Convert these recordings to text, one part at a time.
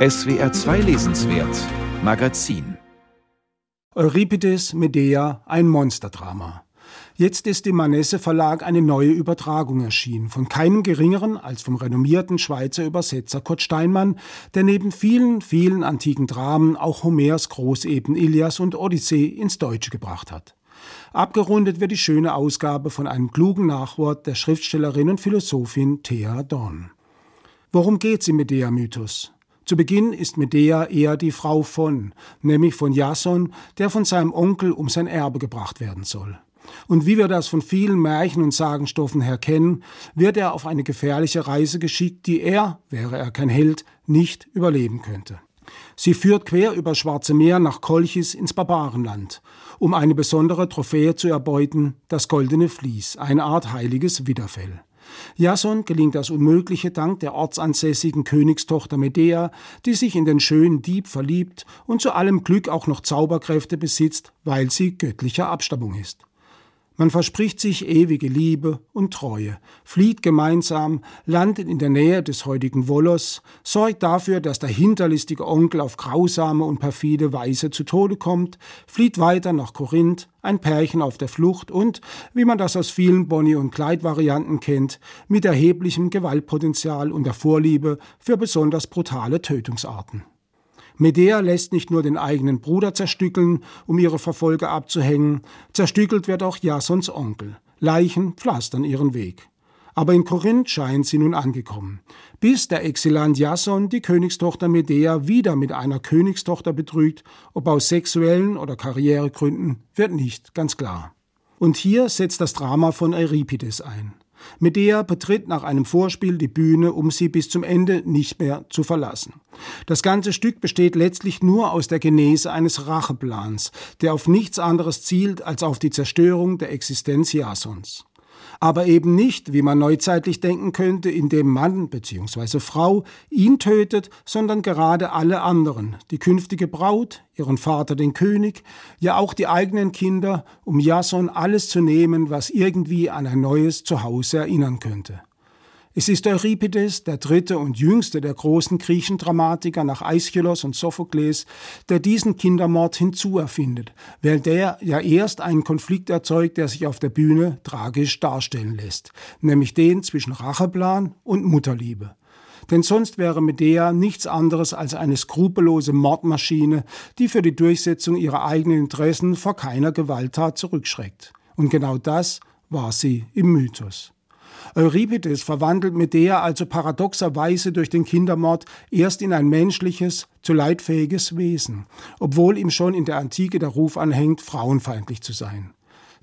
SWR 2 Lesenswert Magazin Euripides Medea, ein Monsterdrama. Jetzt ist im Manesse Verlag eine neue Übertragung erschienen, von keinem geringeren als vom renommierten Schweizer Übersetzer Kurt Steinmann, der neben vielen, vielen antiken Dramen auch Homers Großepen Ilias und Odyssee ins Deutsche gebracht hat. Abgerundet wird die schöne Ausgabe von einem klugen Nachwort der Schriftstellerin und Philosophin Thea Dorn. Worum geht's im Medea-Mythos? Zu Beginn ist Medea eher die Frau von, nämlich von Jason, der von seinem Onkel um sein Erbe gebracht werden soll. Und wie wir das von vielen Märchen und Sagenstoffen her kennen, wird er auf eine gefährliche Reise geschickt, die er, wäre er kein Held, nicht überleben könnte. Sie führt quer über Schwarze Meer nach Kolchis ins Barbarenland, um eine besondere Trophäe zu erbeuten, das goldene Vlies, eine Art heiliges Widderfell. Jason gelingt das Unmögliche dank der ortsansässigen Königstochter Medea, die sich in den schönen Dieb verliebt und zu allem Glück auch noch Zauberkräfte besitzt, weil sie göttlicher Abstammung ist. Man verspricht sich ewige Liebe und Treue, flieht gemeinsam, landet in der Nähe des heutigen Volos, sorgt dafür, dass der hinterlistige Onkel auf grausame und perfide Weise zu Tode kommt, flieht weiter nach Korinth, ein Pärchen auf der Flucht und, wie man das aus vielen Bonnie- und Clyde-Varianten kennt, mit erheblichem Gewaltpotenzial und der Vorliebe für besonders brutale Tötungsarten. Medea lässt nicht nur den eigenen Bruder zerstückeln, um ihre Verfolger abzuhängen, zerstückelt wird auch Jasons Onkel. Leichen pflastern ihren Weg. Aber in Korinth scheint sie nun angekommen. Bis der Exilant Jason die Königstochter Medea wieder mit einer Königstochter betrügt, ob aus sexuellen oder Karrieregründen, wird nicht ganz klar. Und hier setzt das Drama von Euripides ein. Medea betritt nach einem Vorspiel die Bühne, um sie bis zum Ende nicht mehr zu verlassen. Das ganze Stück besteht letztlich nur aus der Genese eines Racheplans, der auf nichts anderes zielt als auf die Zerstörung der Existenz Jasons aber eben nicht, wie man neuzeitlich denken könnte, indem Mann bzw. Frau ihn tötet, sondern gerade alle anderen, die künftige Braut, ihren Vater den König, ja auch die eigenen Kinder, um Jason alles zu nehmen, was irgendwie an ein neues Zuhause erinnern könnte. Es ist Euripides, der dritte und jüngste der großen griechischen Dramatiker nach Aeschylus und Sophokles, der diesen Kindermord hinzuerfindet, während der ja erst einen Konflikt erzeugt, der sich auf der Bühne tragisch darstellen lässt, nämlich den zwischen Racheplan und Mutterliebe. Denn sonst wäre Medea nichts anderes als eine skrupellose Mordmaschine, die für die Durchsetzung ihrer eigenen Interessen vor keiner Gewalttat zurückschreckt. Und genau das war sie im Mythos. Euripides verwandelt Medea also paradoxerweise durch den Kindermord erst in ein menschliches, zu leidfähiges Wesen, obwohl ihm schon in der Antike der Ruf anhängt, frauenfeindlich zu sein.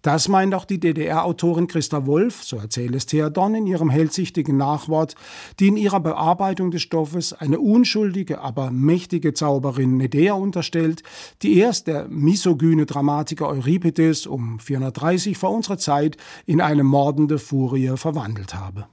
Das meint auch die DDR-Autorin Christa Wolf, so erzählt es Thea Don in ihrem hellsichtigen Nachwort, die in ihrer Bearbeitung des Stoffes eine unschuldige, aber mächtige Zauberin Medea unterstellt, die erst der misogyne Dramatiker Euripides um 430 vor unserer Zeit in eine mordende Furie verwandelt habe.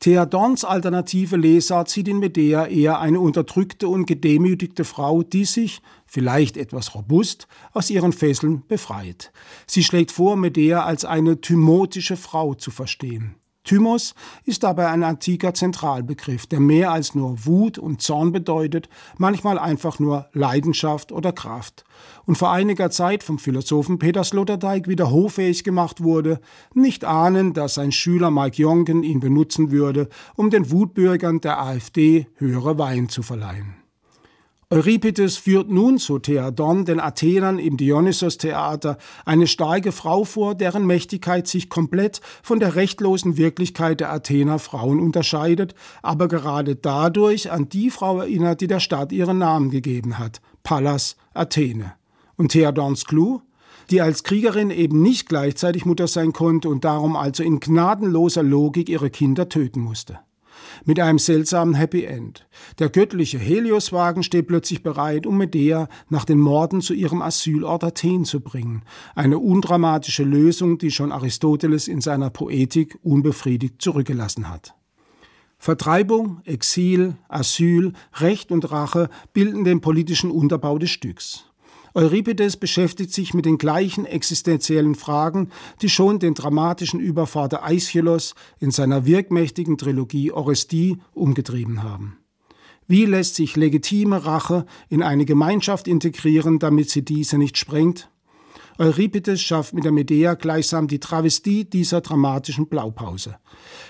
Theodons alternative Lesart sieht in Medea eher eine unterdrückte und gedemütigte Frau, die sich, vielleicht etwas robust, aus ihren Fesseln befreit. Sie schlägt vor, Medea als eine thymotische Frau zu verstehen. Thymos ist dabei ein antiker Zentralbegriff, der mehr als nur Wut und Zorn bedeutet, manchmal einfach nur Leidenschaft oder Kraft. Und vor einiger Zeit vom Philosophen Peter Sloterdijk wieder hoffähig gemacht wurde, nicht ahnen, dass sein Schüler Mike Jonken ihn benutzen würde, um den Wutbürgern der AfD höhere Weihen zu verleihen. Euripides führt nun zu Theadon, den Athenern im Dionysos-Theater, eine starke Frau vor, deren Mächtigkeit sich komplett von der rechtlosen Wirklichkeit der Athener Frauen unterscheidet, aber gerade dadurch an die Frau erinnert, die der Stadt ihren Namen gegeben hat, Pallas Athene. Und Theadons Clou? die als Kriegerin eben nicht gleichzeitig Mutter sein konnte und darum also in gnadenloser Logik ihre Kinder töten musste mit einem seltsamen Happy End. Der göttliche Helioswagen steht plötzlich bereit, um Medea nach den Morden zu ihrem Asylort Athen zu bringen. Eine undramatische Lösung, die schon Aristoteles in seiner Poetik unbefriedigt zurückgelassen hat. Vertreibung, Exil, Asyl, Recht und Rache bilden den politischen Unterbau des Stücks. Euripides beschäftigt sich mit den gleichen existenziellen Fragen, die schon den dramatischen Übervater Aeschylus in seiner wirkmächtigen Trilogie Orestie umgetrieben haben. Wie lässt sich legitime Rache in eine Gemeinschaft integrieren, damit sie diese nicht sprengt? Euripides schafft mit der Medea gleichsam die Travestie dieser dramatischen Blaupause.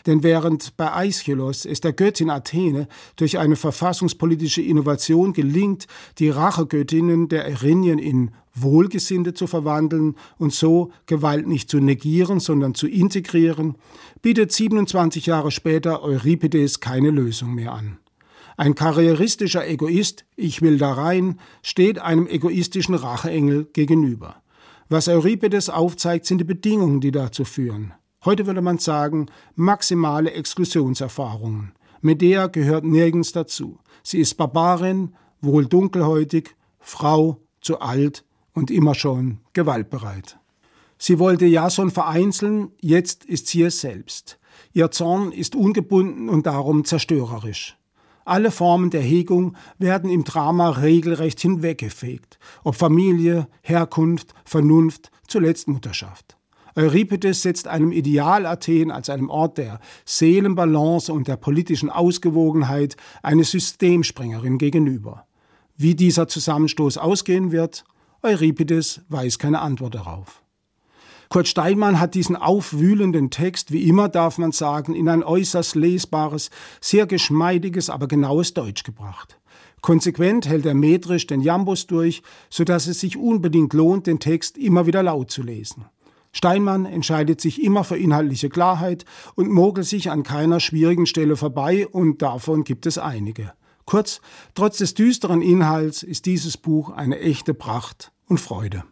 Denn während bei Aeschylus es der Göttin Athene durch eine verfassungspolitische Innovation gelingt, die Rachegöttinnen der Erinien in Wohlgesinnte zu verwandeln und so Gewalt nicht zu negieren, sondern zu integrieren, bietet 27 Jahre später Euripides keine Lösung mehr an. Ein karrieristischer Egoist, ich will da rein, steht einem egoistischen Racheengel gegenüber. Was Euripides aufzeigt, sind die Bedingungen, die dazu führen. Heute würde man sagen, maximale Exklusionserfahrungen. Medea gehört nirgends dazu. Sie ist Barbarin, wohl dunkelhäutig, Frau, zu alt und immer schon gewaltbereit. Sie wollte Jason vereinzeln, jetzt ist sie es selbst. Ihr Zorn ist ungebunden und darum zerstörerisch. Alle Formen der Hegung werden im Drama regelrecht hinweggefegt, ob Familie, Herkunft, Vernunft, zuletzt Mutterschaft. Euripides setzt einem Ideal Athen als einem Ort der Seelenbalance und der politischen Ausgewogenheit eine Systemsprengerin gegenüber. Wie dieser Zusammenstoß ausgehen wird, Euripides weiß keine Antwort darauf. Kurt Steinmann hat diesen aufwühlenden Text, wie immer darf man sagen, in ein äußerst lesbares, sehr geschmeidiges, aber genaues Deutsch gebracht. Konsequent hält er metrisch den Jambus durch, so dass es sich unbedingt lohnt, den Text immer wieder laut zu lesen. Steinmann entscheidet sich immer für inhaltliche Klarheit und mogelt sich an keiner schwierigen Stelle vorbei, und davon gibt es einige. Kurz, trotz des düsteren Inhalts ist dieses Buch eine echte Pracht und Freude.